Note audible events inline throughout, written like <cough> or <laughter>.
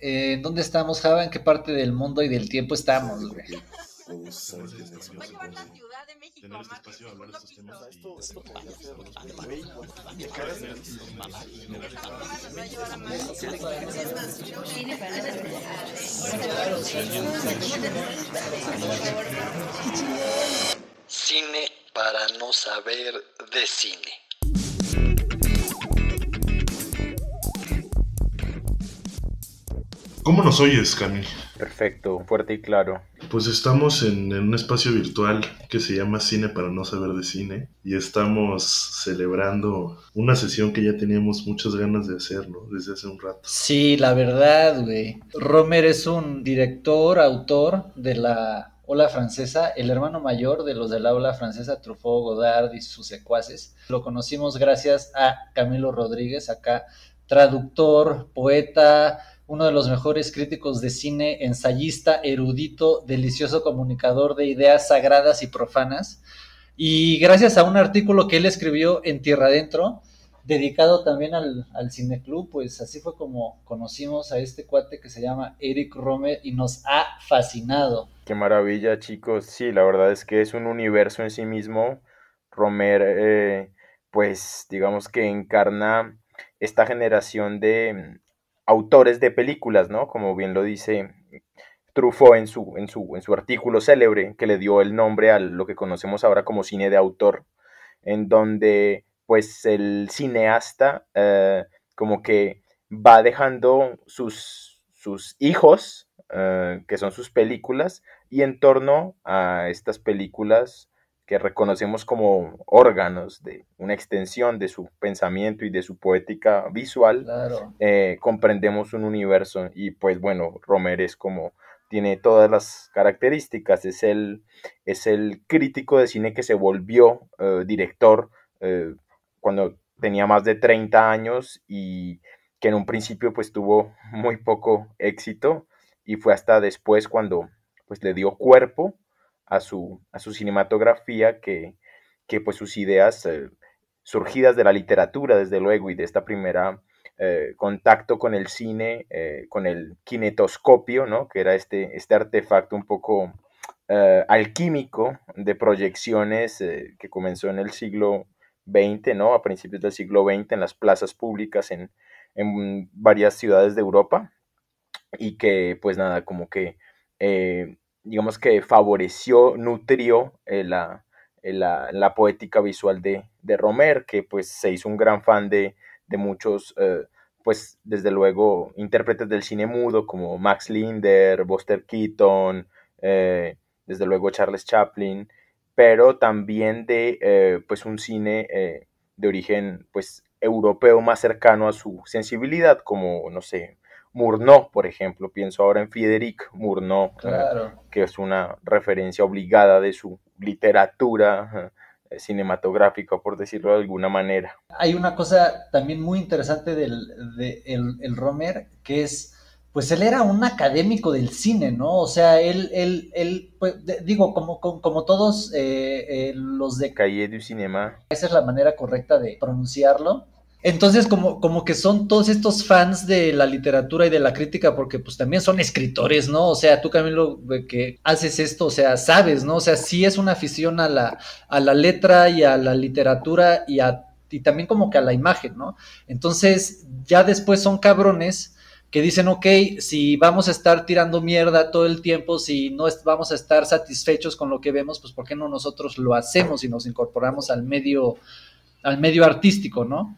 Eh, ¿Dónde estamos, Java? ¿En qué parte del mundo y del tiempo estamos, güey? este de. Cine para no saber de cine. ¿Cómo nos oyes, Cami? Perfecto, fuerte y claro. Pues estamos en, un espacio virtual que se llama Cine para no saber de cine y estamos celebrando una sesión que ya teníamos muchas ganas de hacer, ¿no? Desde hace un rato. Sí, la verdad, güey. Romer es un director, autor de la Ola Francesa, el hermano mayor de los de la Ola Francesa, Truffaut, Godard y sus secuaces. Lo conocimos gracias a Camilo Rodríguez, acá traductor, poeta, uno de los mejores críticos de cine, ensayista, erudito, delicioso comunicador de ideas sagradas y profanas. Y gracias a un artículo que él escribió en Tierra Adentro, dedicado también al, al cineclub, pues así fue como conocimos a este cuate que se llama Eric Romer y nos ha fascinado. Qué maravilla, chicos. Sí, la verdad es que es un universo en sí mismo. Romer, eh, pues digamos que encarna esta generación de autores de películas, ¿no? Como bien lo dice Truffaut en su, en su, en su artículo célebre que le dio el nombre a lo que conocemos ahora como cine de autor, en donde pues el cineasta eh, como que va dejando sus, sus hijos, eh, que son sus películas, y en torno a estas películas que reconocemos como órganos de una extensión de su pensamiento y de su poética visual, eh, comprendemos un universo. Y pues bueno, Romer es como tiene todas las características, es el, es el crítico de cine que se volvió eh, director eh, cuando tenía más de 30 años y que en un principio pues tuvo muy poco éxito. Y fue hasta después cuando pues le dio cuerpo a su, a su cinematografía, que, que pues sus ideas eh, surgidas de la literatura, desde luego, y de esta primera eh, contacto con el cine, eh, con el kinetoscopio, ¿no? que era este, este artefacto un poco alquímico de proyecciones que comenzó en el siglo XX, ¿no? a principios del siglo XX, en las plazas públicas en, en varias ciudades de Europa, y que pues nada, como que digamos que favoreció, nutrió eh, eh, la, la, poética visual de, de, Romer, que pues se hizo un gran fan de, de muchos, eh, pues desde luego, intérpretes del cine mudo como Max Linder, Buster Keaton, desde luego Charles Chaplin, pero también de pues un cine de origen pues europeo más cercano a su sensibilidad, como, no sé, Murnau, por ejemplo, pienso ahora en Frédéric Murnau, que es una referencia obligada de su literatura eh, cinematográfica, por decirlo de alguna manera. Hay una cosa también muy interesante del de el, Romer, que es, pues él era un académico del cine, ¿no? O sea, él, él, él pues, digo, como, como, todos eh, eh, los de... Calle du Cinema. Esa es la manera correcta de pronunciarlo entonces, como, como que son todos estos fans de la literatura y de la crítica, porque pues también son escritores, ¿no? O sea, tú, Camilo, que haces esto, o sea, sabes, ¿no? O sea, sí es una afición a la, a la letra y a la literatura y, a, y también como que a la imagen, ¿no? Entonces, ya después son cabrones que dicen, ok, si vamos a estar tirando mierda todo el tiempo, si no vamos a estar satisfechos con lo que vemos, pues ¿por qué no nosotros lo hacemos y nos incorporamos al medio, al medio artístico, ¿no?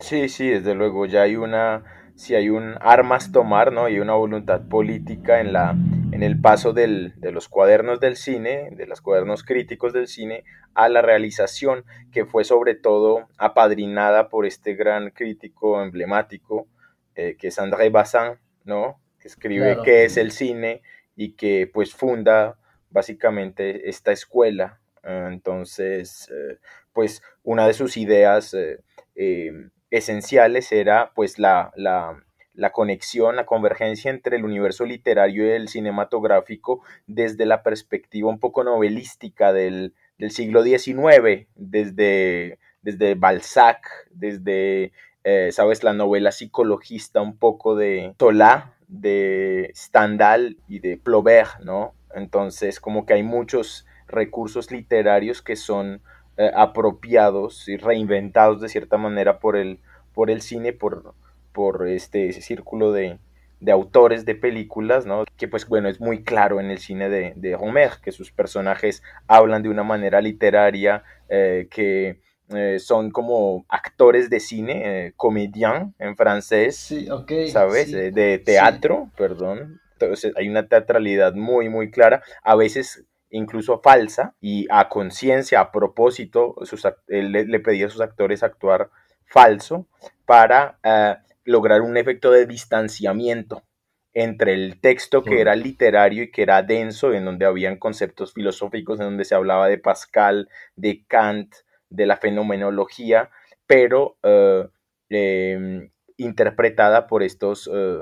Sí, sí, desde luego, ya hay una, si hay un armas tomar, ¿no? Y una voluntad política en la, en el paso del, de los cuadernos del cine, de los cuadernos críticos del cine, a la realización, que fue sobre todo apadrinada por este gran crítico emblemático, eh, que es André Bazin, ¿no? Que escribe qué es el cine y que pues funda básicamente esta escuela. entonces, eh, pues una de sus ideas eh, esenciales era pues la, la, la, conexión, la convergencia entre el universo literario y el cinematográfico desde la perspectiva un poco novelística del, del siglo XIX, desde, desde Balzac, desde, eh, sabes, la novela psicologista un poco de Solá, de Stendhal y de Flaubert, ¿no? Entonces, como que hay muchos recursos literarios que son eh, apropiados y reinventados de cierta manera por el, por el cine, por, por este ese círculo de, de autores de películas, ¿no? Que pues bueno, es muy claro en el cine de, de Homer, que sus personajes hablan de una manera literaria, eh, que eh, son como actores de cine, eh, en francés, Sí, ok. ¿sabes? sí. De teatro, perdón. Entonces hay una teatralidad muy, muy clara, a veces incluso falsa, y a conciencia, a propósito, sus le, le pedía a sus actores actuar falso para eh, lograr un efecto de distanciamiento entre el texto que era literario y que era denso, en donde habían conceptos filosóficos, en donde se hablaba de Pascal, de Kant, de la fenomenología, pero eh, eh, interpretada por estos eh,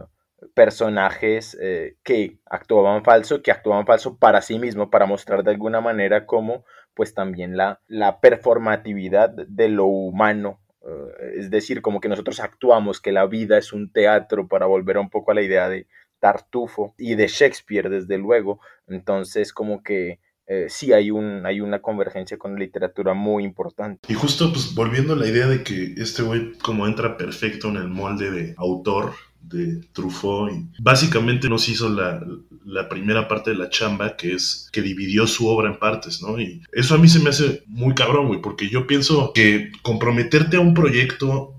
personajes eh, que actuaban falso, que actuaban falso para sí mismo, para mostrar de alguna manera cómo pues también la, la performatividad de lo humano, eh, es decir, como que nosotros actuamos, que la vida es un teatro, para volver un poco a la idea de Tartufo y de Shakespeare, desde luego, entonces como que eh, sí hay, un, hay una convergencia con la literatura muy importante. Y justo pues volviendo a la idea de que este güey como entra perfecto en el molde de autor de Truffaut y básicamente nos hizo la, la primera parte de la chamba que es que dividió su obra en partes, ¿no? Y eso a mí se me hace muy cabrón, güey, porque yo pienso que comprometerte a un proyecto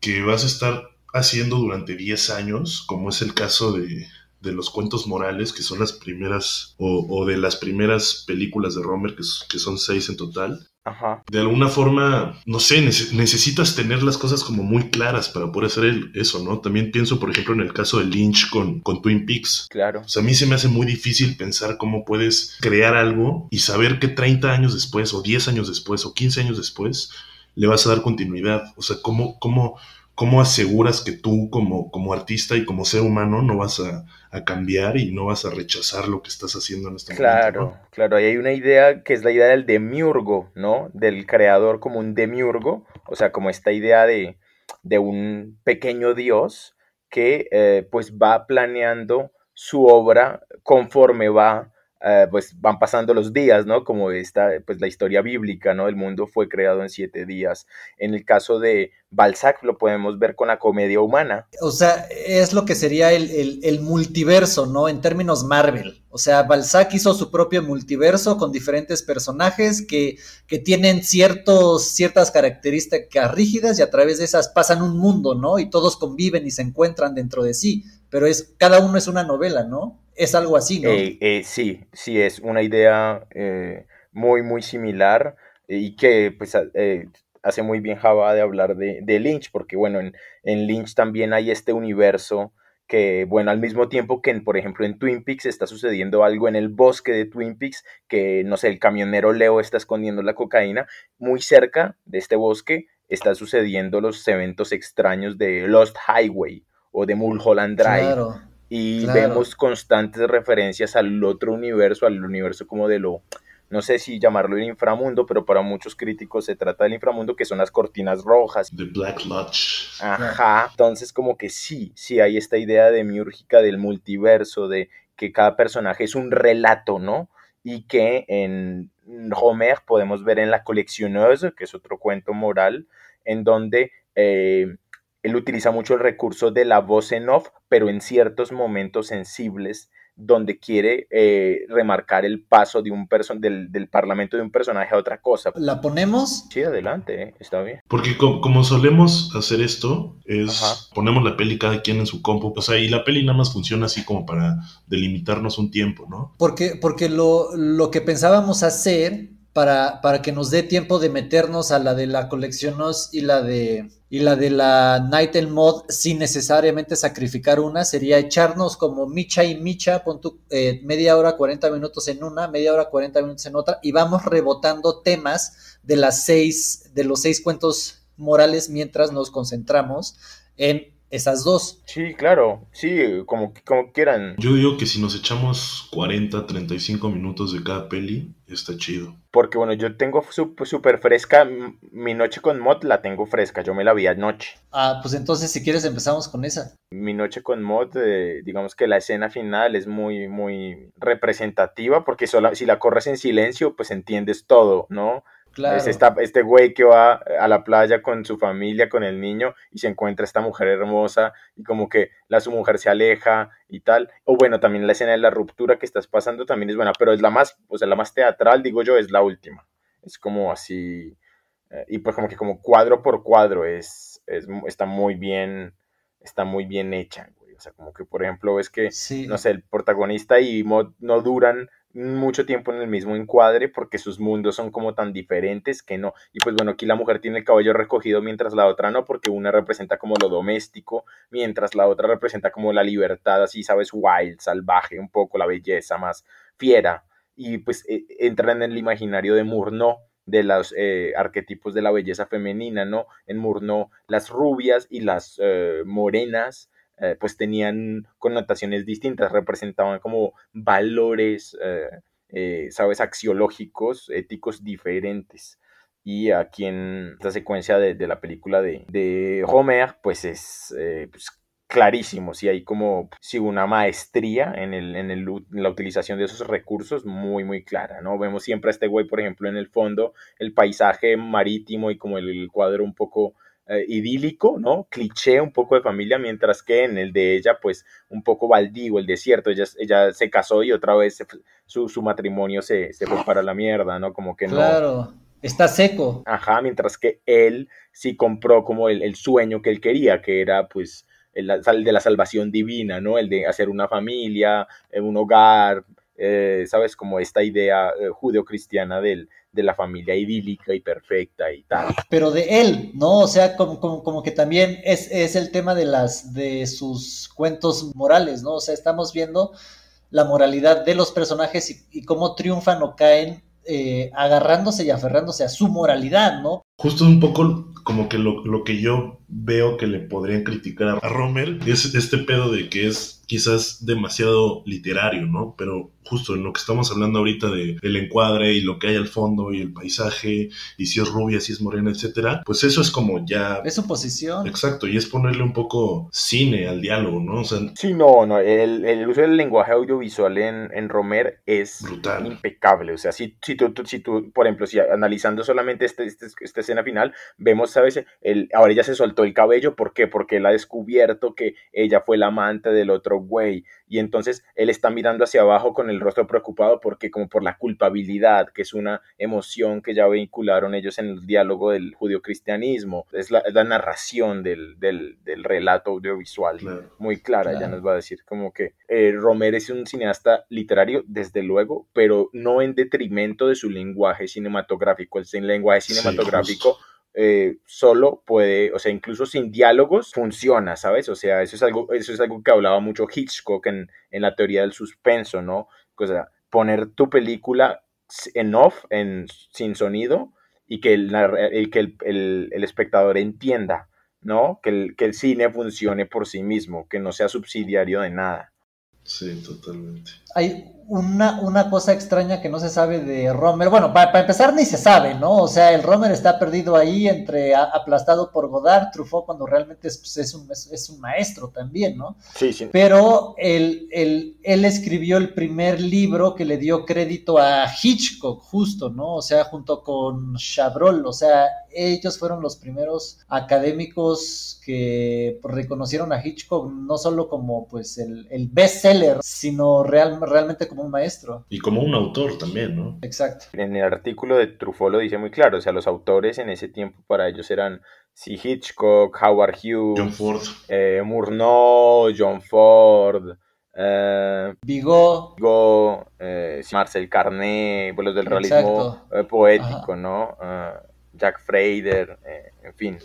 que vas a estar haciendo durante 10 años, como es el caso de, de los cuentos morales, que son las primeras, o, de las primeras películas de Romer, que, que son seis en total, Ajá, de alguna forma, no sé, nece- necesitas tener las cosas como muy claras para poder hacer el- eso, ¿no? También pienso, por ejemplo, en el caso de Lynch con, con Twin Peaks. claro. O sea, a mí se me hace muy difícil pensar cómo puedes crear algo y saber que 30 años después, o 10 años después, o 15 años después, le vas a dar continuidad. O sea, cómo, cómo, cómo aseguras que tú como, como artista y como ser humano no vas a, a cambiar y no vas a rechazar lo que estás haciendo en este Claro, momento, ¿no? claro, ahí hay una idea que es la idea del demiurgo, ¿no? Del creador como un demiurgo, o sea, como esta idea de, de un pequeño dios que eh, pues va planeando su obra conforme va, eh, pues van pasando los días, ¿no? Como esta, pues la historia bíblica, ¿no? El mundo fue creado en siete días. En el caso de Balzac lo podemos ver con la comedia humana. O sea, es lo que sería el, el- el multiverso, ¿no? En términos Marvel. O sea, Balzac hizo su propio multiverso con diferentes personajes que, que tienen ciertos, ciertas características rígidas y a través de esas pasan un mundo, ¿no? Y todos conviven y se encuentran dentro de sí. Pero es, cada uno es una novela, ¿no? Es algo así, ¿no? Eh, eh, sí, sí, es una idea eh, muy, muy similar y que pues eh, hace muy bien Java de hablar de, de Lynch, porque bueno, en, en Lynch también hay este universo que, bueno, al mismo tiempo que, en, por ejemplo, en Twin Peaks está sucediendo algo en el bosque de Twin Peaks, que, no sé, el camionero Leo está escondiendo la cocaína, muy cerca de este bosque está sucediendo los eventos extraños de Lost Highway o de Mulholland Drive Claro. y Claro. vemos constantes referencias al otro universo, al universo como de lo, no sé si llamarlo el inframundo, pero para muchos críticos se trata del inframundo, que son las cortinas rojas. The Black Lodge. Ajá, entonces como que sí, sí hay esta idea demiúrgica del multiverso, de que cada personaje es un relato, ¿no? Y que en Homer podemos ver en La Coleccioneuse, que es otro cuento moral, en donde eh, él utiliza mucho el recurso de la voz en off, pero en ciertos momentos sensibles, donde quiere eh, remarcar el paso de un person del, del parlamento de un personaje a otra cosa. ¿La ponemos? Sí, adelante, eh, está bien. Porque co- como solemos hacer esto, es Ajá. ponemos la peli cada quien en su compu. O sea, y la peli nada más funciona así como para delimitarnos un tiempo, ¿no? Porque, porque lo, lo que pensábamos hacer para, para que nos dé tiempo de meternos a la de la coleccionos y la de y la de la Night and Mod sin necesariamente sacrificar una sería echarnos como Micha y Micha, pon tú, eh, media hora, 40 minutos en una, media hora, 40 minutos en otra, y vamos rebotando temas de las seis, de los seis cuentos morales mientras nos concentramos en esas dos. Sí, claro, sí, como, como quieran. Yo digo que si nos echamos 40, 35 minutos de cada peli, está chido. Porque bueno, yo tengo súper fresca, mi noche con Mod la tengo fresca, yo me la vi anoche. Ah, pues entonces si quieres empezamos con esa. Mi noche con Mod, eh, digamos que la escena final es muy, muy representativa, porque solo, si la corres en silencio, pues entiendes todo, ¿no? Es este güey que va a la playa con su familia, con el niño, y se encuentra esta mujer hermosa, y como que la su mujer se aleja y tal. O bueno, también la escena de la ruptura que estás pasando también es buena, pero es la más, o sea, la más teatral, digo yo, es la última. Es como así, eh, y pues como que como cuadro por cuadro es, está muy bien, está muy bien hecha, güey. O sea, como que por ejemplo es que, no sé, el protagonista y Mod no duran mucho tiempo en el mismo encuadre porque sus mundos son como tan diferentes que no. Y pues bueno, aquí la mujer tiene el cabello recogido mientras la otra no, porque una representa como lo doméstico, mientras la otra representa como la libertad, así, sabes, wild, salvaje, un poco la belleza más fiera. Y pues e, entra en el imaginario de Murnau de los eh, arquetipos de la belleza femenina, ¿no? En Murnau, las rubias y las eh, morenas eh, pues tenían connotaciones distintas, representaban como valores, eh, eh, sabes, axiológicos, éticos diferentes. Y aquí en esta secuencia de, la película de, de, Homer, pues es pues, clarísimo, si hay como si una maestría en, el, en, el, la utilización de esos recursos muy, muy clara, ¿no? Vemos siempre a este güey, por ejemplo, en el fondo, el paisaje marítimo y como el cuadro un poco eh, idílico, ¿no? Cliché un poco de familia, mientras que en el de ella, pues un poco baldío, el desierto, ella, ella se casó y otra vez su, su, matrimonio se, se, fue para la mierda, ¿no? Como que no. Claro, está seco. Ajá, mientras que él sí compró como el, el sueño que él quería, que era pues el, de la salvación divina, ¿no? El de hacer una familia, eh, un hogar, eh, ¿sabes? Como esta idea judeocristiana del, de la familia idílica y perfecta y tal. Pero de él, ¿no? O sea, como, como, que también es, es, el tema de las de sus cuentos morales, ¿no? O sea, estamos viendo la moralidad de los personajes y, y cómo triunfan o caen eh, agarrándose y aferrándose a su moralidad, ¿no? Justo un poco como que lo, lo que yo veo que le podrían criticar a Romer es este pedo de que es quizás demasiado literario, ¿no? Pero justo en lo que estamos hablando ahorita de el encuadre y lo que hay al fondo y el paisaje y si es rubia, si es morena, etcétera, pues eso es como ya es su posición. Exacto, y es ponerle un poco cine al diálogo, ¿no? O sea, sí, no, no, el, el uso del lenguaje audiovisual en, en Romer es brutal. impecable, o sea, si, si, tú, si tú, por ejemplo, si analizando solamente este, este, esta escena final, vemos, ¿sabes? El, ahora ella se soltó el cabello, ¿por qué? Porque él ha descubierto que ella fue la amante del otro güey. Y entonces él está mirando hacia abajo con el rostro preocupado porque como por la culpabilidad, que es una emoción que ya vehicularon ellos en el diálogo del judio-cristianismo, es la, narración del, del, relato audiovisual muy clara, ya nos va a decir como que eh, Romer es un cineasta literario, desde luego, pero no en detrimento de su lenguaje cinematográfico, el lenguaje cinematográfico eh, solo puede, o sea, incluso sin diálogos funciona, ¿sabes? O sea, eso es algo, eso es algo que hablaba mucho Hitchcock en, en la teoría del suspenso, ¿no? O sea, poner tu película en off, en, sin sonido, y que el, que el, el, espectador entienda, ¿no? Que el, que el cine funcione por sí mismo, que no sea subsidiario de nada. Sí, totalmente. Hay una, una cosa extraña que no se sabe de Romer. Bueno, para, empezar ni se sabe, ¿no? O sea, el Romer está perdido ahí entre aplastado por Godard, Truffaut, cuando realmente es, pues, es, un, es, un, maestro también, ¿no? Sí, sí. Pero él, él, él, escribió el primer libro que le dio crédito a Hitchcock, justo, ¿no? O sea, junto con Chabrol, o sea, ellos fueron los primeros académicos que reconocieron a Hitchcock no solo como pues el, el bestseller, sino real, realmente como un maestro. Y como un autor también, ¿no? Exacto. En el artículo de Truffaut lo dice muy claro, o sea, los autores en ese tiempo para ellos eran C. Hitchcock, Howard Hughes, John Ford, eh, Murnau, John Ford, eh, Vigo, eh, Marcel Carné, los del realismo eh, poético, ¿no? Jack Frader, en fin,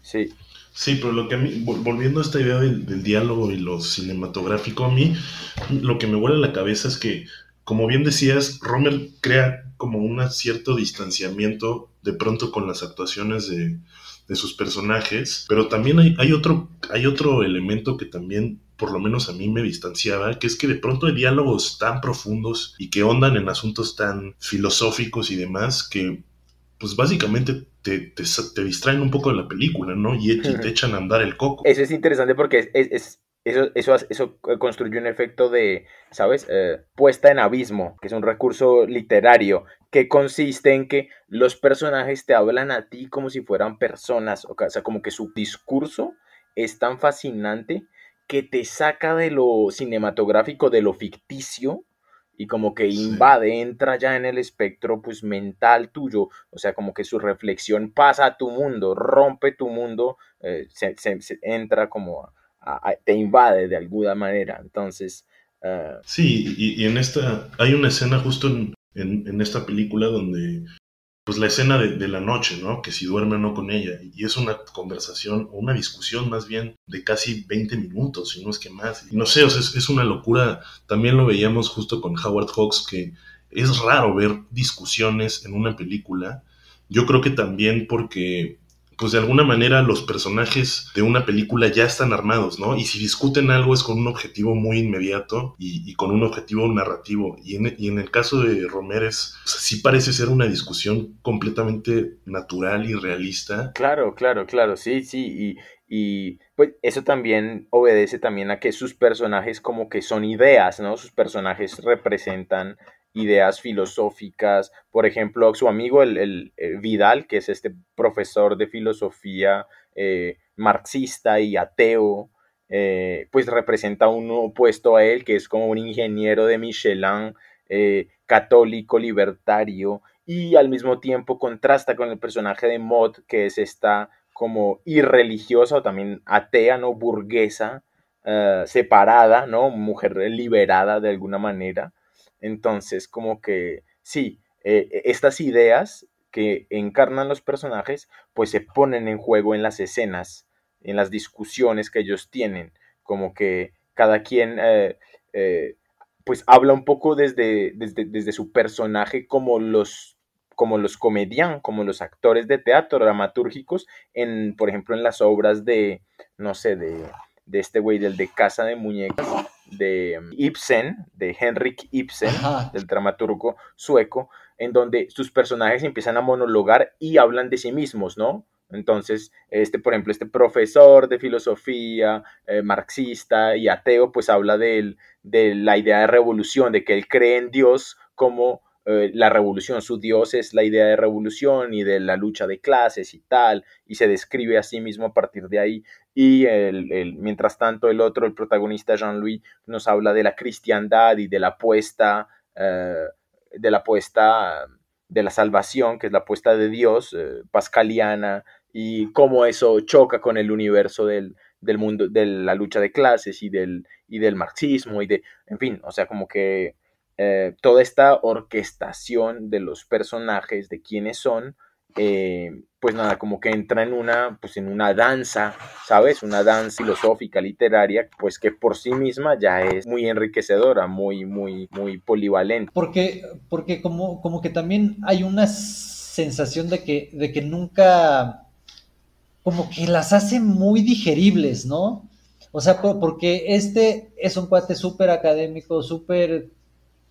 sí. Sí, pero lo que a mí, volviendo a esta idea del, diálogo y lo cinematográfico, a mí lo que me huele a la cabeza es que, como bien decías, Rommel crea como un cierto distanciamiento de pronto con las actuaciones de, de sus personajes, pero también hay, hay, otro, hay otro elemento que también por lo menos a mí me distanciaba, que es que de pronto hay diálogos tan profundos y que ondan en asuntos tan filosóficos y demás que pues básicamente te, te, distraen un poco de la película, ¿no? Y, te <laughs> echan a andar el coco. Eso es interesante porque es, es, eso, eso, eso, construye un efecto de, ¿sabes? Eh, puesta en abismo, que es un recurso literario que consiste en que los personajes te hablan a ti como si fueran personas, o sea, como que su discurso es tan fascinante que te saca de lo cinematográfico, de lo ficticio, y como que invade, entra ya en el espectro pues mental tuyo, o sea, como que su reflexión pasa a tu mundo, rompe tu mundo, eh, se, entra como, te invade de alguna manera, entonces... Eh, sí, y, en esta, hay una escena justo en, en, esta película donde pues la escena de, la noche, ¿no? Que si duerme o no con ella. Y es una conversación o una discusión más bien de casi 20 minutos, si no es que más. Y no sé, o sea, es, es, una locura. También lo veíamos justo con Howard Hawks, que es raro ver discusiones en una película. Yo creo que también porque pues de alguna manera los personajes de una película ya están armados, ¿no? Y si discuten algo es con un objetivo muy inmediato y, con un objetivo narrativo. Y en, el caso de Romérez, sí parece ser una discusión completamente natural y realista. Claro, claro, claro, sí, sí. Y, y pues eso también obedece también a que sus personajes como que son ideas, ¿no? Sus personajes representan ideas filosóficas. Por ejemplo, su amigo el, Vidal, que es este profesor de filosofía eh, marxista y ateo, eh, pues representa un opuesto a él, que es como un ingeniero de Michelin, eh, católico, libertario, y al mismo tiempo contrasta con el personaje de Maud, que es esta como irreligiosa o también atea, ¿no? Burguesa, separada, ¿no? Mujer liberada de alguna manera. Entonces, como que sí, eh, e, estas ideas que encarnan los personajes, pues se ponen en juego en las escenas, en las discusiones que ellos tienen, como que cada quien eh, eh, pues habla un poco desde, desde, su personaje como los como los comedian, como los actores de teatro dramatúrgicos, en, por ejemplo, en las obras de, no sé, de, de este güey, del de Casa de Muñecas, de um, Ibsen, de Henrik Ibsen, del dramaturgo sueco, en donde sus personajes empiezan a monologar y hablan de sí mismos, ¿no? Entonces, este, por ejemplo, este profesor de filosofía, eh, marxista y ateo, pues habla de, de la idea de revolución, de que él cree en Dios como eh, la revolución, su Dios es la idea de revolución y de la lucha de clases y tal, y se describe a sí mismo a partir de ahí. Y el, mientras tanto, el otro, el protagonista Jean-Louis, nos habla de la cristiandad y de la apuesta, eh, de la apuesta de la salvación, que es la apuesta de Dios, eh, pascaliana, y cómo eso choca con el universo del, del, mundo, de la lucha de clases y del, y del marxismo, y de, en fin, o sea, como que eh, toda esta orquestación de los personajes, de quiénes son, eh, pues nada, como que entra en una, pues en una danza, ¿sabes? Una danza filosófica, literaria, pues que por sí misma ya es muy enriquecedora, muy, muy, muy polivalente. Porque, porque como, como que también hay una sensación de que, de que nunca, como que las hace muy digeribles, ¿no? O sea, porque este es un cuate súper académico, súper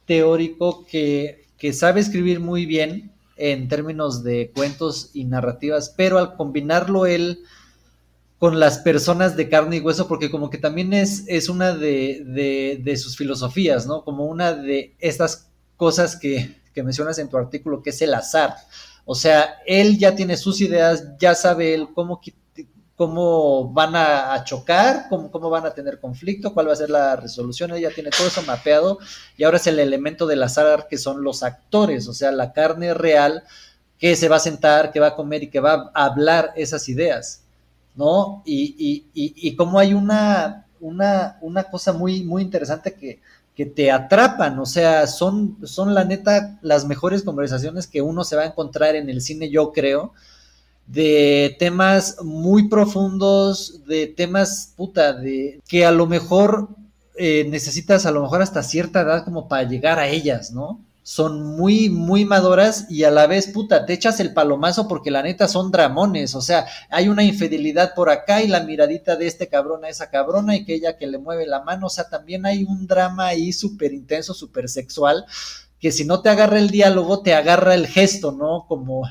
teórico que, que sabe escribir muy bien, en términos de cuentos y narrativas, pero al combinarlo él con las personas de carne y hueso, porque como que también es, es una de, de, sus filosofías, ¿no? Como una de estas cosas que, que mencionas en tu artículo, que es el azar. O sea, él ya tiene sus ideas, ya sabe él cómo cómo van a, chocar, cómo, cómo, van a tener conflicto, cuál va a ser la resolución, ella tiene todo eso mapeado y ahora es el elemento del azar que son los actores, o sea, la carne real que se va a sentar, que va a comer y que va a hablar esas ideas, ¿no? Y, y, y, y como hay una, una, una cosa muy, muy interesante que, que te atrapan, o sea, son, son la neta las mejores conversaciones que uno se va a encontrar en el cine, yo creo, de temas muy profundos, de temas, puta, de que a lo mejor eh, necesitas a lo mejor hasta cierta edad como para llegar a ellas, ¿no? son muy, muy maduras y a la vez, puta, te echas el palomazo porque la neta son dramones, o sea, hay una infidelidad por acá y la miradita de este cabrón a esa cabrona y que ella que le mueve la mano, o sea, también hay un drama ahí súper intenso, súper sexual, que si no te agarra el diálogo, te agarra el gesto, ¿no? Como,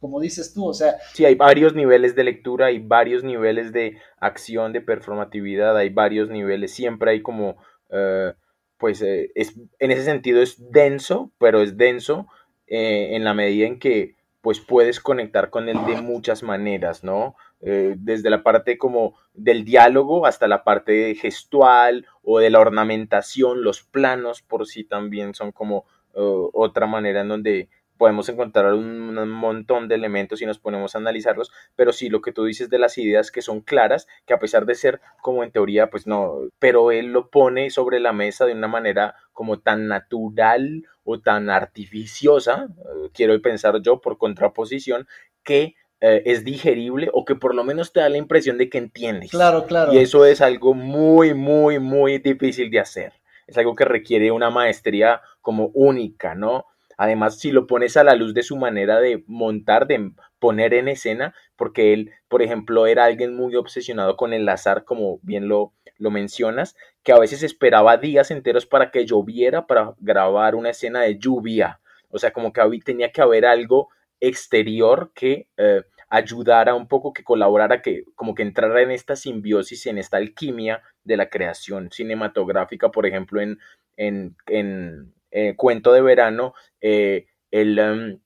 como dices tú, o sea... Sí, hay varios niveles de lectura, hay varios niveles de acción, de performatividad, hay varios niveles, siempre hay como... Eh, pues eh, es, en ese sentido es denso, pero es denso eh, en la medida en que pues puedes conectar con él de muchas maneras, ¿no? Eh, desde la parte como del diálogo hasta la parte gestual o de la ornamentación, los planos por sí también son como otra manera en donde podemos encontrar un, montón de elementos y nos ponemos a analizarlos, pero sí lo que tú dices de las ideas que son claras, que a pesar de ser como en teoría, pues no, pero él lo pone sobre la mesa de una manera como tan natural o tan artificiosa, eh, quiero pensar yo por contraposición, que eh, es digerible o que por lo menos te da la impresión de que entiendes. Claro, claro. Y eso es algo muy, muy, muy difícil de hacer. Es algo que requiere una maestría como única, ¿no? Además, si lo pones a la luz de su manera de montar, de poner en escena, porque él, por ejemplo, era alguien muy obsesionado con el azar, como bien lo, lo mencionas, que a veces esperaba días enteros para que lloviera para grabar una escena de lluvia. O sea, como que tenía que haber algo exterior que eh, ayudara un poco, que colaborara, que como que entrara en esta simbiosis, en esta alquimia de la creación cinematográfica, por ejemplo, en, en, en eh, cuento de verano, eh, él em,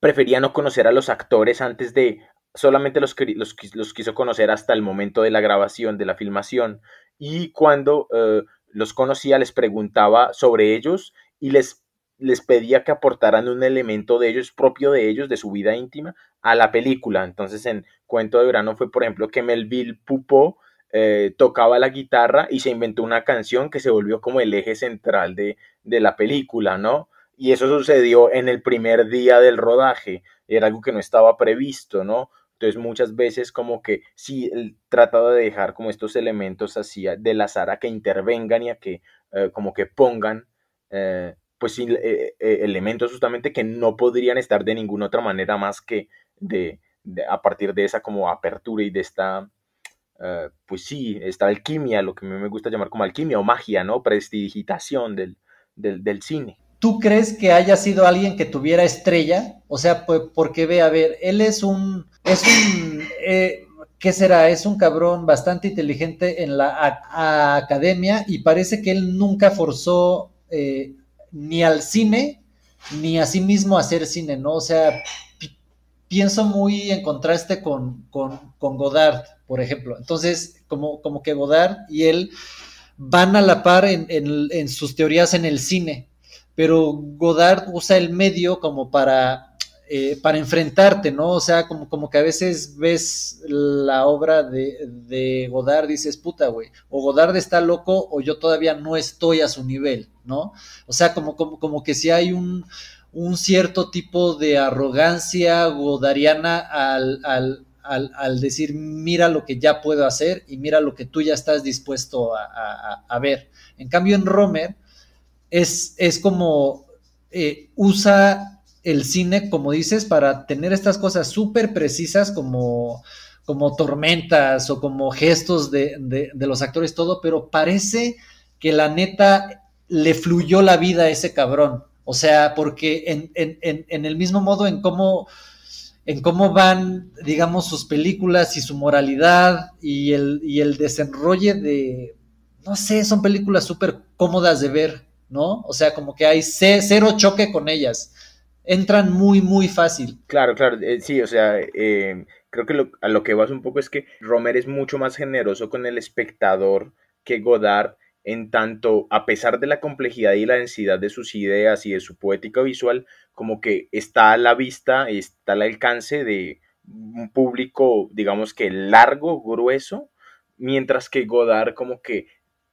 prefería no conocer a los actores antes de, solamente los, los, quiso conocer hasta el momento de la grabación, de la filmación, y cuando eh, los conocía les preguntaba sobre ellos y les, les pedía que aportaran un elemento de ellos, propio de ellos, de su vida íntima, a la película. Entonces en Cuento de Verano fue, por ejemplo, que Melville Pupo tocaba la guitarra y se inventó una canción que se volvió como el eje central de, de la película, ¿no? Y eso sucedió en el primer día del rodaje, era algo que no estaba previsto, ¿no? Entonces muchas veces como que sí trataba de dejar como estos elementos así del azar a que intervengan y a que eh, como que pongan eh, pues sí, elementos justamente que no podrían estar de ninguna otra manera más que de, a partir de esa como apertura y de esta eh, pues sí, esta alquimia, lo que a mí me gusta llamar como alquimia o magia, ¿no? Prestidigitación del, del, cine. ¿Tú crees que haya sido alguien que tuviera estrella? O sea, pues, porque ve, a ver, él es un, es un, eh, ¿qué será? Es un cabrón bastante inteligente en la academia y parece que él nunca forzó eh, ni al cine ni a sí mismo a hacer cine, ¿no? O sea, pienso muy en contraste con, con, con Godard por ejemplo. Entonces, como, como que Godard y él van a la par en, sus teorías en el cine, pero Godard usa el medio como para, eh, para enfrentarte, ¿no? O sea, como, como que a veces ves la obra de, de Godard, dices, puta, güey, o Godard está loco o yo todavía no estoy a su nivel, ¿no? O sea, como, como, como que si hay un, un cierto tipo de arrogancia godariana al, al, al, decir, mira lo que ya puedo hacer y mira lo que tú ya estás dispuesto a, ver. En cambio, en Romer es, es como eh, usa el cine, como dices, para tener estas cosas súper precisas como, como tormentas o como gestos de, de, los actores, todo, pero parece que la neta le fluyó la vida a ese cabrón. O sea, porque en, en, en el mismo modo en cómo en cómo van, digamos, sus películas y su moralidad y el, y el desenrolle de, no sé, son películas súper cómodas de ver, ¿no? O sea, como que hay cero choque con ellas. Entran muy, muy fácil. Claro, claro, eh, sí, o sea, eh, creo que a lo que vas un poco es que Romer es mucho más generoso con el espectador que Godard en tanto, a pesar de la complejidad y la densidad de sus ideas y de su poética visual, como que está a la vista, está al alcance de un público, digamos que largo, grueso, mientras que Godard como que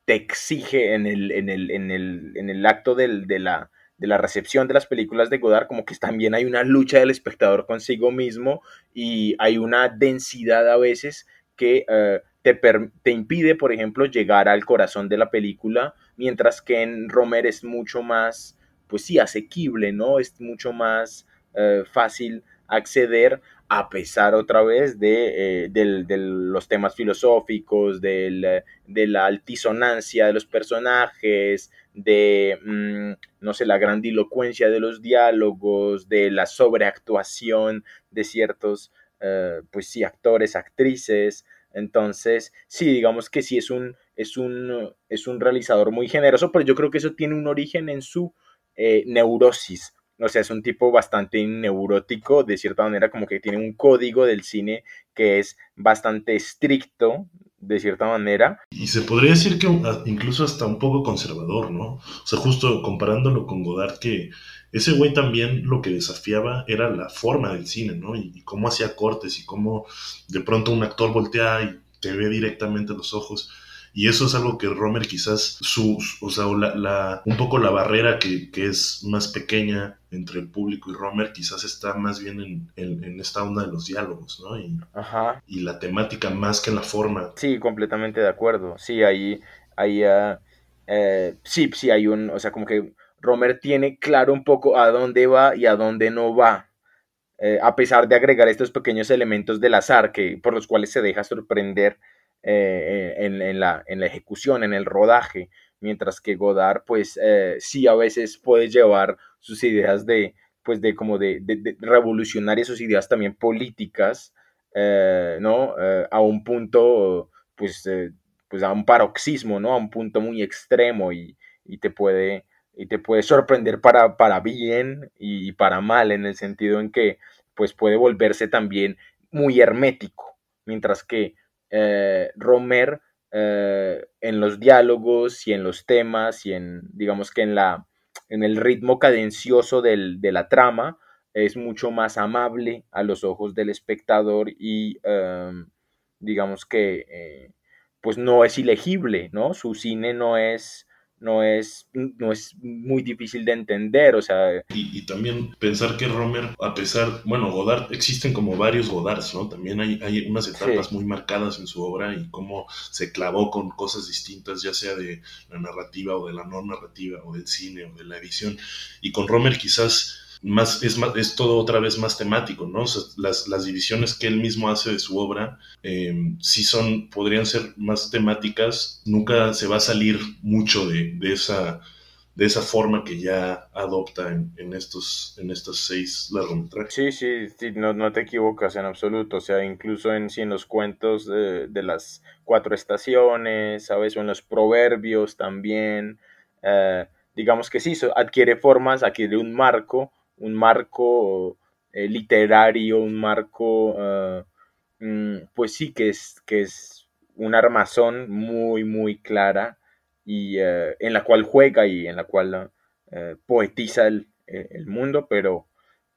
te exige en el, en el, en el, en el acto del, de, la, de la recepción de las películas de Godard, como que también hay una lucha del espectador consigo mismo y hay una densidad a veces que eh, te, impide, por ejemplo, llegar al corazón de la película, mientras que en Romer es mucho más pues sí, asequible, ¿no? Es mucho más eh, fácil acceder a pesar otra vez de, eh, los temas filosóficos, de la altisonancia de los personajes, de, mm, no sé, la grandilocuencia de los diálogos, de la sobreactuación de ciertos, eh, pues sí, actores, actrices. Entonces, sí, digamos que sí es un, es un, es un realizador muy generoso, pero yo creo que eso tiene un origen en su eh, neurosis o sea, es un tipo bastante neurótico, de cierta manera como que tiene un código del cine que es bastante estricto, de cierta manera. Y se podría decir que incluso hasta un poco conservador, ¿no? O sea, justo comparándolo con Godard, que ese güey también lo que desafiaba era la forma del cine, ¿no? Y, cómo hacía cortes y cómo de pronto un actor voltea y te ve directamente los ojos. Y eso es algo que Romer quizás, su, o sea, la, un poco la barrera que, que, es más pequeña entre el público y Romer quizás está más bien en, en, esta onda de los diálogos, ¿no? Y, Ajá. y la temática más que en la forma. Sí, completamente de acuerdo. Sí, ahí, ahí uh, eh, sí, sí, hay un, o sea, como que Romer tiene claro un poco a dónde va y a dónde no va. Eh, a pesar de agregar estos pequeños elementos del azar que, por los cuales se deja sorprender eh, en, la, ejecución, en el rodaje, mientras que Godard, pues eh, sí a veces puede llevar sus ideas de, pues de como de, de, revolucionarias, sus ideas también políticas, ¿no? a un punto, pues, pues a un paroxismo, ¿no? A un punto muy extremo y, y te puede y te puede sorprender para, para bien y para mal, en el sentido en que pues puede volverse también muy hermético, mientras que eh, Romer eh, en los diálogos y en los temas y en, digamos que en, la, en el ritmo cadencioso del, de la trama, es mucho más amable a los ojos del espectador y em, digamos que eh, pues no es ilegible, ¿no? Su cine no es no es, no es muy difícil de entender, o sea... Y, también pensar que Romer, a pesar, bueno, Godard, existen como varios Godards, ¿no? También hay, hay unas etapas muy marcadas en su obra y cómo se clavó con cosas distintas, ya sea de la narrativa o de la no narrativa, o del cine o de la edición. Y con Romer quizás más, es, más, es todo otra vez más temático, ¿no? las, las, divisiones que él mismo hace de su obra eh, sí son, podrían ser más temáticas, nunca se va a salir mucho de, de esa, de esa forma que ya adopta en, en, estos, en estos seis largometrajes. Sí, sí, sí no, no, te equivocas en absoluto, o sea, incluso en, en los cuentos de, de, las cuatro estaciones, ¿sabes? O en los proverbios también, eh, digamos que sí, adquiere formas, adquiere un marco, un marco eh, literario, un marco, mm, pues sí, que es, que es una armazón muy, muy clara y eh, en la cual juega y en la cual poetiza el, el, mundo, pero,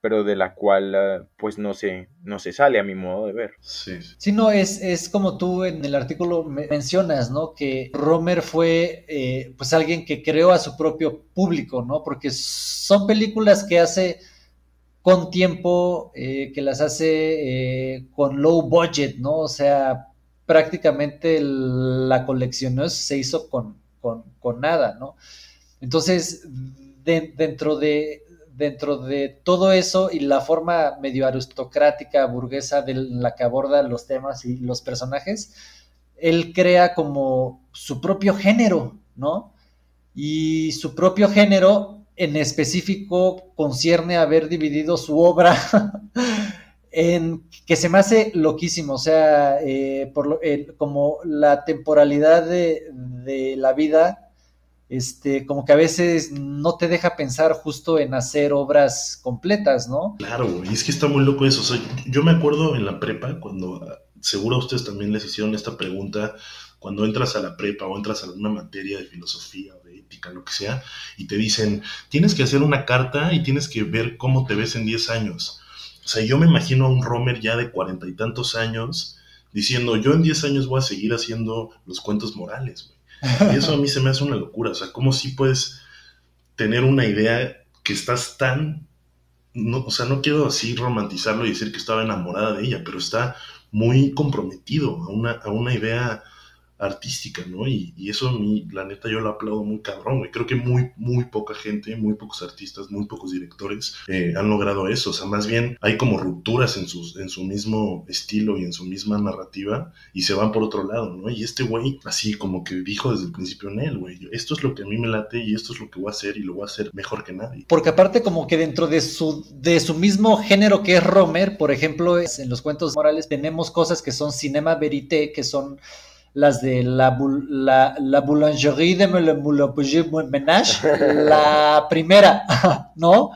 pero de la cual pues no se, no se sale a mi modo de ver. Sí, sí no, es, es como tú en el artículo mencionas, ¿no? Que Romer fue pues alguien que creó a su propio público, ¿no? Porque son películas que hace con tiempo, eh, que las hace eh, con low budget, ¿no? O sea, prácticamente la colección se hizo con, con, nada, ¿no? Entonces, dentro, de, dentro de todo eso y la forma medio aristocrática, burguesa de la que aborda los temas y los personajes, él crea como su propio género, ¿no? Y su propio género en específico concierne haber dividido su obra <laughs> en que se me hace loquísimo, o sea, eh, por como la temporalidad de, la vida, este, como que a veces no te deja pensar justo en hacer obras completas, ¿no? Claro, y es que está muy loco eso. O sea, yo me acuerdo en la prepa, cuando seguro a ustedes también les hicieron esta pregunta, cuando entras a la prepa o entras a alguna materia de filosofía lo que sea, y te dicen, tienes que hacer una carta y tienes que ver cómo te ves en 10 años. O sea, yo me imagino a un Romer ya de cuarenta y tantos años diciendo, yo en 10 años voy a seguir haciendo los cuentos morales, Y eso a mí se me hace una locura. O sea, ¿cómo si puedes tener una idea que estás tan... No, o sea, no quiero así romantizarlo y decir que estaba enamorada de ella, pero está muy comprometido a una, a una idea artística, ¿no? Y, eso a mí, la neta, yo lo aplaudo muy cabrón, güey. Creo que muy, muy poca gente, muy pocos artistas, muy pocos directores eh, han logrado eso. O sea, más bien hay como rupturas en, sus, en su mismo estilo y en su misma narrativa y se van por otro lado, ¿no? Y este güey, así como que dijo desde el principio en él, güey, esto es lo que a mí me late y esto es lo que voy a hacer y lo voy a hacer mejor que nadie. Porque aparte como que dentro de su, de su mismo género que es Romer, por ejemplo, en los cuentos morales tenemos cosas que son cinema verité, que son las de la, la, la boulangerie de Menage, <laughs> la primera, <laughs> ¿no?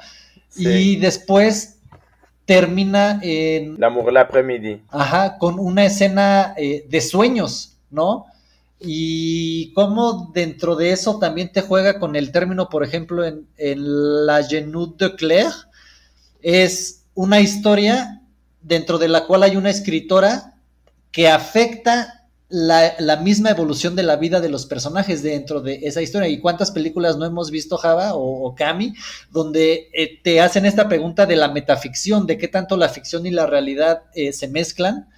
Y después termina en... L'amour l'après-midi. Ajá, con una escena eh, de sueños, ¿no? Y cómo dentro de eso también te juega con el término, por ejemplo, en, en La Genou de Claire, es una historia dentro de la cual hay una escritora que afecta la, misma evolución de la vida de los personajes dentro de esa historia. ¿Y cuántas películas no hemos visto, Java o, Cami, donde eh, te hacen esta pregunta de la metaficción, de qué tanto la ficción y la realidad eh, se mezclan?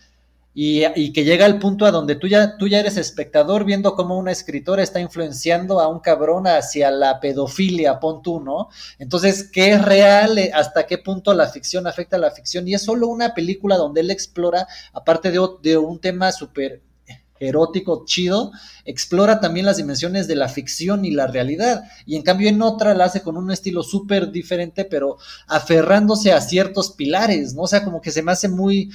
Y, que llega al punto a donde tú ya, tú ya eres espectador viendo cómo una escritora está influenciando a un cabrón hacia la pedofilia, pon tú, ¿no? Entonces, ¿qué es real? ¿Hasta qué punto la ficción afecta a la ficción? Y es solo una película donde él explora, aparte de, de un tema súper erótico, chido, explora también las dimensiones de la ficción y la realidad. Y en cambio en otra la hace con un estilo súper diferente, pero aferrándose a ciertos pilares, ¿no? O sea, como que se me hace muy,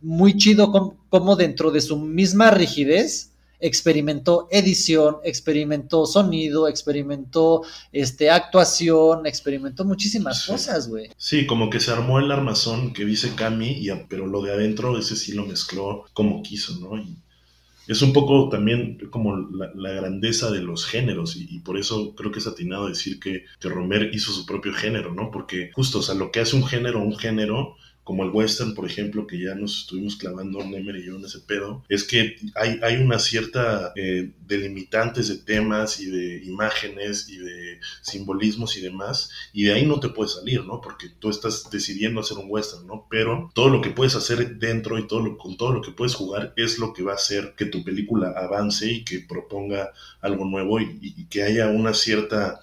muy chido como, dentro de su misma rigidez experimentó edición, experimentó sonido, experimentó este, actuación, experimentó muchísimas cosas, güey. Sí, como que se armó el armazón que dice Cami, y, pero lo de adentro, ese sí lo mezcló como quiso, ¿no? Y es un poco también como la, grandeza de los géneros y, por eso creo que es atinado decir que, que Romer hizo su propio género, ¿no? Porque justo, o sea, lo que hace un género un género como el western, por ejemplo, que ya nos estuvimos clavando Nemer y yo en ese pedo, es que hay, hay una cierta eh, delimitantes de temas y de imágenes y de simbolismos y demás, y de ahí no te puedes salir, ¿no? Porque tú estás decidiendo hacer un western, ¿no? Pero todo lo que puedes hacer dentro y todo lo, con todo lo que puedes jugar es lo que va a hacer que tu película avance y que proponga algo nuevo y que haya una cierta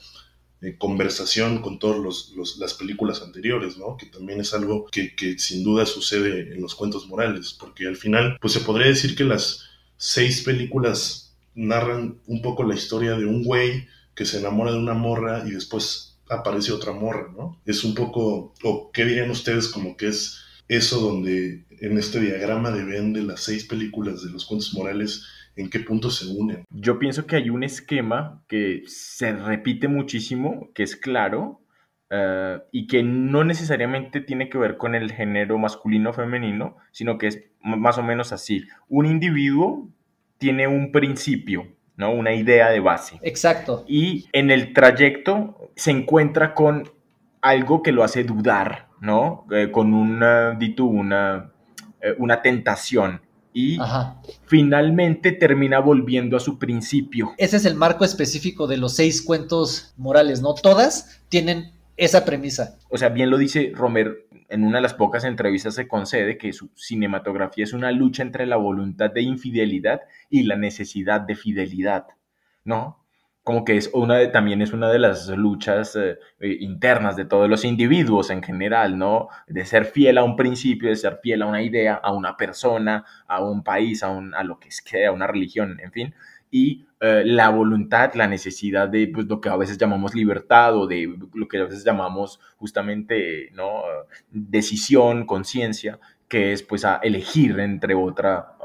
conversación con todas las películas anteriores, ¿no? Que también es algo que, sin duda sucede en los cuentos morales, porque al final, pues se podría decir que las seis películas narran un poco la historia de un güey que se enamora de una morra y después aparece otra morra, ¿no? Es un poco, o qué dirían ustedes como que es eso donde en este diagrama de Ben de las seis películas de los cuentos morales en qué punto se unen. Yo pienso que hay un esquema que se repite muchísimo, que es claro, eh, y que no necesariamente tiene que ver con el género masculino o femenino, sino que es más o menos así. Un individuo tiene un principio, ¿no? Una idea de base. Exacto. Y en el trayecto se encuentra con algo que lo hace dudar, ¿no? Eh, con una, una, eh, una tentación y finalmente termina volviendo a su principio. Ese es el marco específico de los seis cuentos morales, ¿no? Todas tienen esa premisa. O sea, bien lo dice Romer, en una de las pocas entrevistas se concede que su cinematografía es una lucha entre la voluntad de infidelidad y la necesidad de fidelidad, ¿no? Como que es una también es una de las luchas eh, eh, internas de todos los individuos en general, ¿no? De ser fiel a un principio, de ser fiel a una idea, a una persona, a un país, a, un, a lo que sea, a una religión, en fin. Y eh, la voluntad, la necesidad de pues, lo que a veces llamamos libertad o de lo que a veces llamamos justamente, ¿no? Decisión, conciencia, que es pues a elegir entre otra,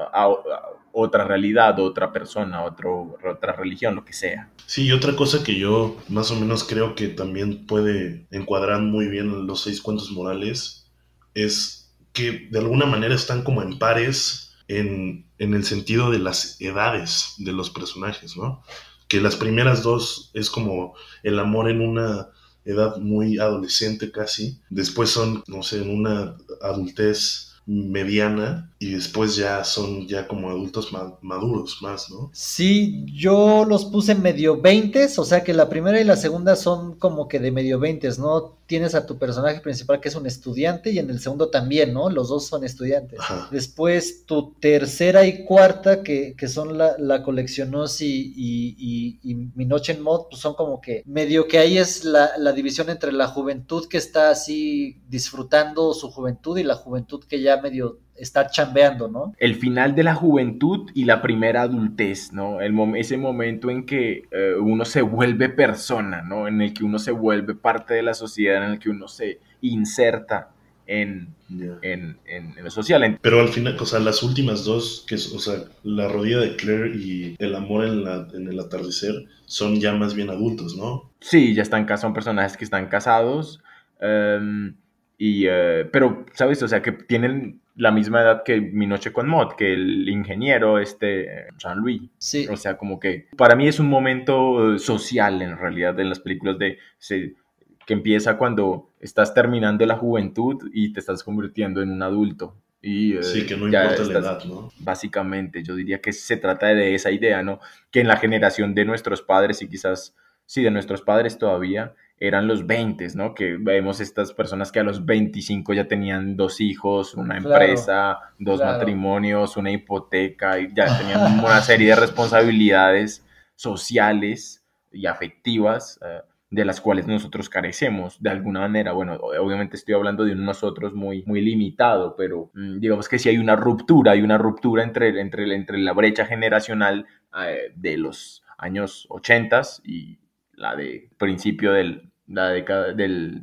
otra realidad, otra persona, otro, otra religión, lo que sea. Sí, y otra cosa que yo más o menos creo que también puede encuadrar muy bien los seis cuentos morales es que de alguna manera están como en pares en, en el sentido de las edades de los personajes, ¿no? Que las primeras dos es como el amor en una edad muy adolescente casi, después son, no sé, en una adultez mediana y después ya son ya como adultos maduros más, ¿no? Sí, yo los puse medio veintes, o sea que la primera y la segunda son como que de medio veintes, ¿no? Tienes a tu personaje principal que es un estudiante y en el segundo también, ¿no? Los dos son estudiantes. Después tu tercera y cuarta, que, que son la, la coleccionosi y, y, y, Mi Noche en Mod, pues son como que medio que ahí es la, la división entre la juventud que está así disfrutando su juventud y la juventud que ya medio está chambeando, ¿no? El final de la juventud y la primera adultez, ¿no? El ese momento en que eh, uno se vuelve persona, ¿no? En el que uno se vuelve parte de la sociedad, en el que uno se inserta en, en, lo social. Pero al final, o sea, las últimas dos, que es, o sea, la rodilla de Claire y el amor en, la, en el atardecer, son ya más bien adultos, ¿no? Sí, ya están casados, son personajes que están casados. Em, y, eh, pero, ¿sabes? O sea, que tienen la misma edad que Mi Noche con Mod, que el ingeniero, este, Jean-Louis. Sí. O sea, como que para mí es un momento social en realidad en las películas de... que empieza cuando estás terminando la juventud y te estás convirtiendo en un adulto. Y, eh, sí, que no importa la edad, ¿no? Básicamente, yo diría que se trata de esa idea, ¿no? Que en la generación de nuestros padres y quizás, sí, de nuestros padres todavía, eran los 20, ¿no? Que vemos estas personas que a los 25 ya tenían dos hijos, una empresa, dos matrimonios, una hipoteca, y ya tenían una serie de responsabilidades sociales y afectivas eh, de las cuales nosotros carecemos de alguna manera. Bueno, obviamente estoy hablando de nosotros muy, muy limitado, pero mm, digamos que si hay una ruptura, hay una ruptura entre, entre, entre la brecha generacional eh, de los años 80 y la de principio del, la década del,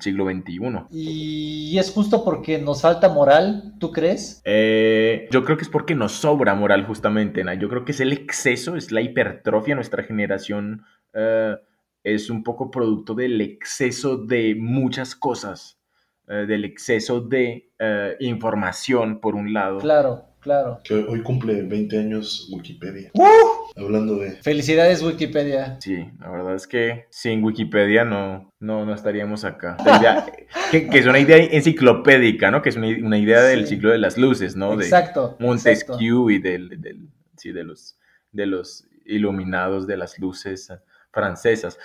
siglo XXI. ¿Y es justo porque nos falta moral, tú crees? Eh, yo creo que es porque nos sobra moral justamente, yo creo que es el exceso, es la hipertrofia, nuestra generación eh, es un poco producto del exceso de muchas cosas, eh, del exceso de información por un lado. Claro. Claro. Que hoy cumple 20 años Wikipedia. ¡Uh! Hablando de... Felicidades Wikipedia. Sí, la verdad es que sin Wikipedia no, no, no estaríamos acá. <laughs> que, es una idea enciclopédica, ¿no? Que es una, idea del ciclo de las luces, ¿no? Exacto. De Montesquieu y del, del, sí, de, los, de los iluminados de las luces francesas.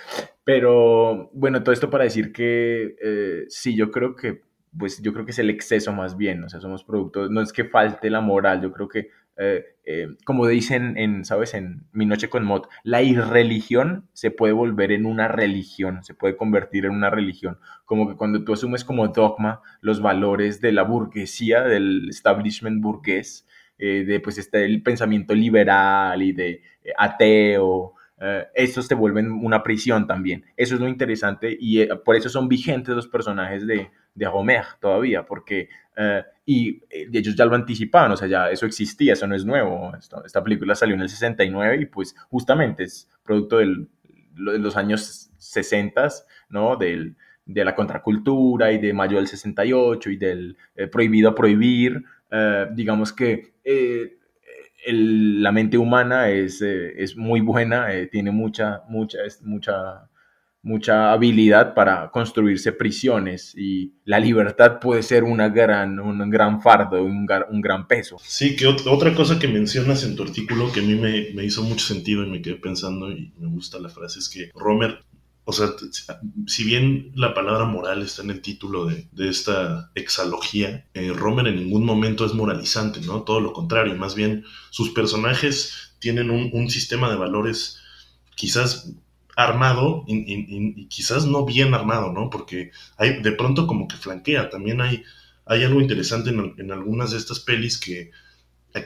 Pero bueno, todo esto para decir que eh, sí, yo creo que pues yo creo que es el exceso más bien, o sea, somos productos, no es que falte la moral, yo creo que, eh, eh, como dicen en, ¿sabes? En Mi Noche con Mod, la irreligión se puede volver en una religión, se puede convertir en una religión, como que cuando tú asumes como dogma los valores de la burguesía, del establishment burgués, eh, de pues este, el pensamiento liberal y de ateo, estos te vuelven una prisión también. Eso es lo interesante y por eso son vigentes los personajes de, de Homer todavía, porque, eh, y eh, ellos ya lo anticipaban, o sea, ya eso existía, eso no es nuevo, esta, película salió en el 69 y pues justamente es producto de los años 60, ¿no? Del, de la contracultura y de mayo del 68 y del eh, prohibido prohibir, digamos que la mente humana es, es muy buena, tiene mucha, mucha, mucha mucha habilidad para construirse prisiones y la libertad puede ser una gran, un gran fardo, un, un gran peso. Sí, que otra cosa que mencionas en tu artículo que a mí me, me, hizo mucho sentido y me quedé pensando y me gusta la frase es que Romer, o sea, si bien la palabra moral está en el título de, de esta exalogía, eh, Romer en ningún momento es moralizante, ¿no? Todo lo contrario, más bien sus personajes tienen un, un sistema de valores quizás armado y, quizás no bien armado, ¿no? Porque hay de pronto como que flanquea. También hay, hay algo interesante en, algunas de estas pelis que,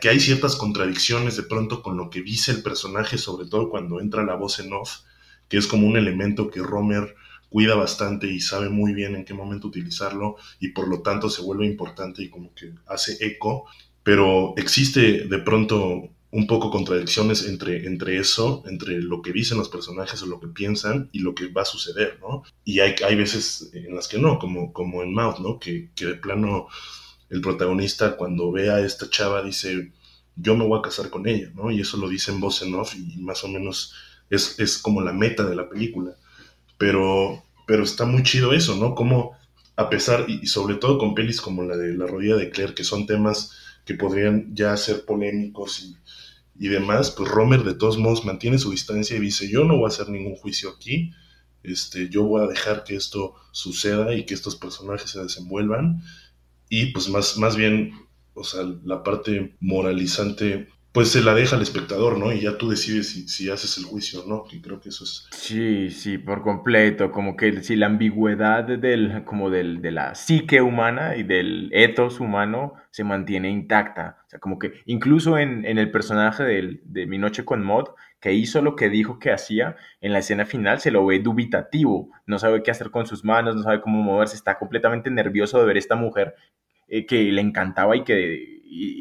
que hay ciertas contradicciones de pronto con lo que dice el personaje, sobre todo cuando entra la voz en off, que es como un elemento que Romer cuida bastante y sabe muy bien en qué momento utilizarlo y por lo tanto se vuelve importante y como que hace eco, pero existe de pronto un poco contradicciones entre, entre eso, entre lo que dicen los personajes o lo que piensan y lo que va a suceder, ¿no? Y hay, hay veces en las que no, como, como en Mouth, ¿no? Que, que de plano el protagonista cuando ve a esta chava dice, yo me voy a casar con ella, ¿no? Y eso lo dice en voz en off y más o menos es, es como la meta de la película. Pero, pero está muy chido eso, ¿no? Como a pesar, y sobre todo con pelis como la de La rodilla de Claire, que son temas que podrían ya ser polémicos y, y demás, pues Romer de todos modos mantiene su distancia y dice, yo no voy a hacer ningún juicio aquí, este, yo voy a dejar que esto suceda y que estos personajes se desenvuelvan y pues más, más bien, o sea, la parte moralizante pues se la deja al espectador, ¿no? Y ya tú decides si, si haces el juicio o no, que creo que eso es... Sí, sí, por completo, como que si la ambigüedad del, como del, de la psique humana y del ethos humano se mantiene intacta, o sea, como que incluso en, en el personaje del, de Mi Noche con Mod, que hizo lo que dijo que hacía, en la escena final se lo ve dubitativo, no sabe qué hacer con sus manos, no sabe cómo moverse, está completamente nervioso de ver esta mujer eh, que le encantaba y que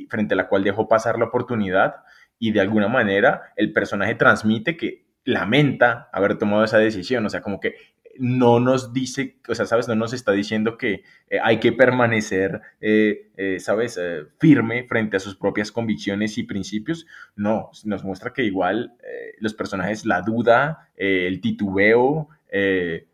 frente a la cual dejó pasar la oportunidad y de alguna manera el personaje transmite que lamenta haber tomado esa decisión, o sea, como que no nos dice, o sea, sabes, no nos está diciendo que eh, hay que permanecer, eh, eh, sabes, firme frente a sus propias convicciones y principios, no, nos muestra que igual los personajes, la duda, el titubeo,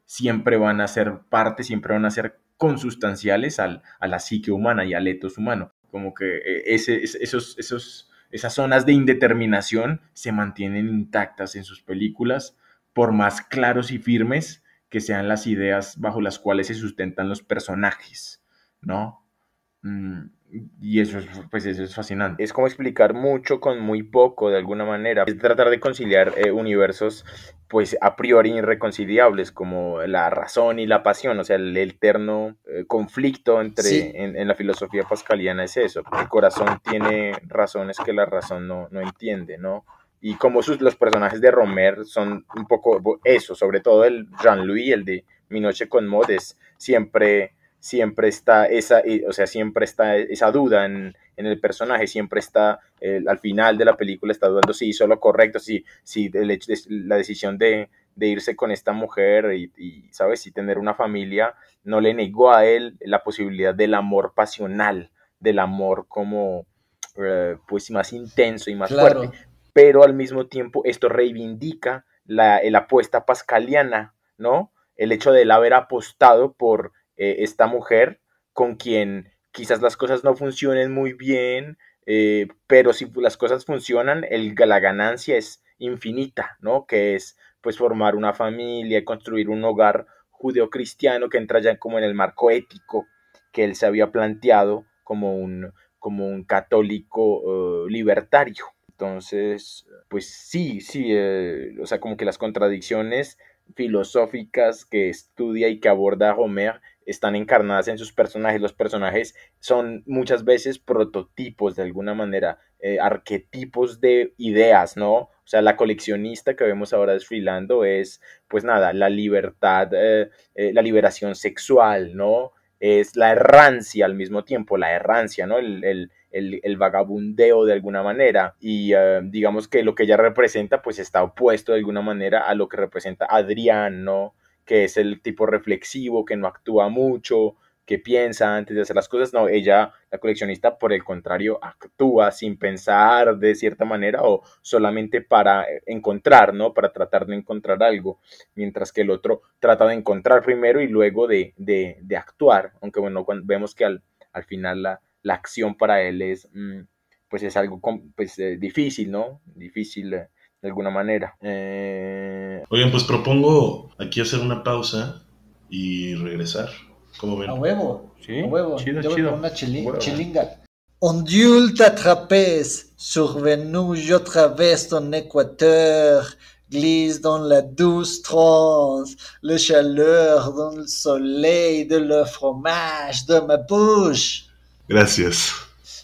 siempre van a ser parte, siempre van a ser consustanciales al, a la psique humana y al etos humano como que eh, esos, esos, esas zonas de indeterminación se mantienen intactas en sus películas, por más claros y firmes que sean las ideas bajo las cuales se sustentan los personajes, ¿no? Y eso es, pues eso es fascinante. Es como explicar mucho con muy poco, de alguna manera. Es tratar de conciliar eh, universos, pues a priori irreconciliables, como la razón y la pasión. O sea, el eterno eh, conflicto entre, en, la filosofía pascaliana es eso. El corazón tiene razones que la razón no, no entiende, ¿no? Y como sus, los personajes de Romer son un poco eso, sobre todo el Jean-Louis, el de Mi Noche con Modes, siempre siempre está esa, o sea, siempre está esa duda en, el personaje, siempre está al final de la película está dudando si hizo lo correcto, si, si el la decisión de, irse con esta mujer y, ¿sabes? Y tener una familia no le negó a él la posibilidad del amor pasional, del amor como, eh, pues, más intenso y más fuerte. Pero al mismo tiempo esto reivindica la, la apuesta pascaliana, ¿no? El hecho de él haber apostado por eh, esta mujer con quien quizás las cosas no funcionen muy bien, eh, pero si las cosas funcionan, el, la ganancia es infinita, ¿no? Que es pues formar una familia, construir un hogar judeocristiano que entra ya como en el marco ético que él se había planteado como un, como un católico eh, libertario. Entonces, pues sí, sí, o sea, como que las contradicciones filosóficas que estudia y que aborda Homer están encarnadas en sus personajes. Los personajes son muchas veces prototipos de alguna manera, eh, arquetipos de ideas, ¿no? O sea, la coleccionista que vemos ahora desfilando es, pues nada, la libertad, eh, eh, la liberación sexual, ¿no? Es la errancia al mismo tiempo, la errancia, ¿no? El, vagabundeo de alguna manera. Y digamos que lo que ella representa, pues está opuesto de alguna manera a lo que representa Adrián, ¿no? Que es el tipo reflexivo, que no actúa mucho, que piensa antes de hacer las cosas. No, ella, la coleccionista, por el contrario, actúa sin pensar de cierta manera o solamente para encontrar, ¿no? Para tratar de encontrar algo, mientras que el otro trata de encontrar primero y luego de, actuar, aunque bueno, cuando vemos que al, al final la, la, acción para él es, mm, pues es algo pues, eh, difícil, ¿no? Difícil. De alguna manera. Eh... Oigan, pues propongo aquí hacer una pausa y regresar. ¿Cómo ven? A huevo. Sí, a huevo. Chido, Yo chido. una chilinga. Ondule ta trapèze, survenu je traverse ton équateur, glisse dans la douce trance, le chaleur dans le soleil de le fromage de ma bouche. Gracias.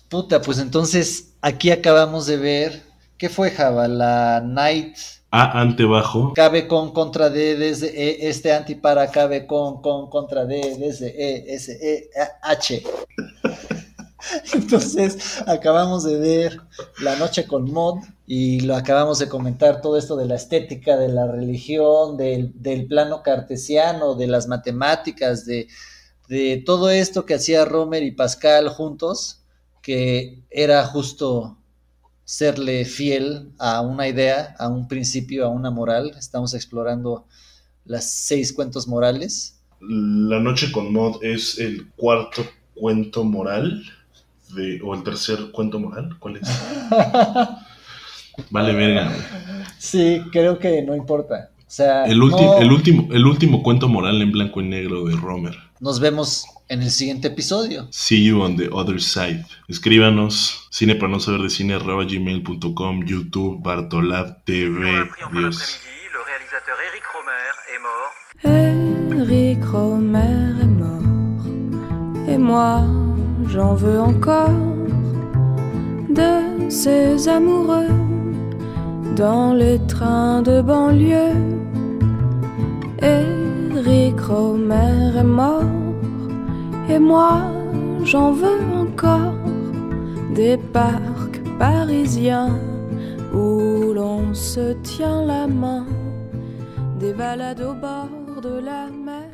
Puta, pues entonces aquí acabamos de ver ¿Qué fue Java? La Knight. A ante bajo. KB con contra D desde E, este anti para KB con, con contra D desde E, S, E, H. <laughs> Entonces, acabamos de ver La Noche con Mod y lo acabamos de comentar todo esto de la estética, de la religión, del, del plano cartesiano, de las matemáticas, de, de todo esto que hacía Romer y Pascal juntos, que era justo serle fiel a una idea, a un principio, a una moral. Estamos explorando las seis cuentos morales. La noche con Maud es el cuarto cuento moral de, o el tercer cuento moral. ¿Cuál es? <laughs> vale, verga. Sí, creo que no importa. O sea, el, el, último, el último cuento moral en blanco y negro de Romer. Nos vemos en el siguiente episodio. See you on the other side. Escríbanos cine para no saber de cine gmail.com, YouTube, Bartolab TV. Dios. Eric Romer est mort, et moi j'en veux encore de ces amoureux dans les trains de banlieue. Eric est mort, et moi j'en veux encore. Des parcs parisiens où l'on se tient la main, des balades au bord de la mer,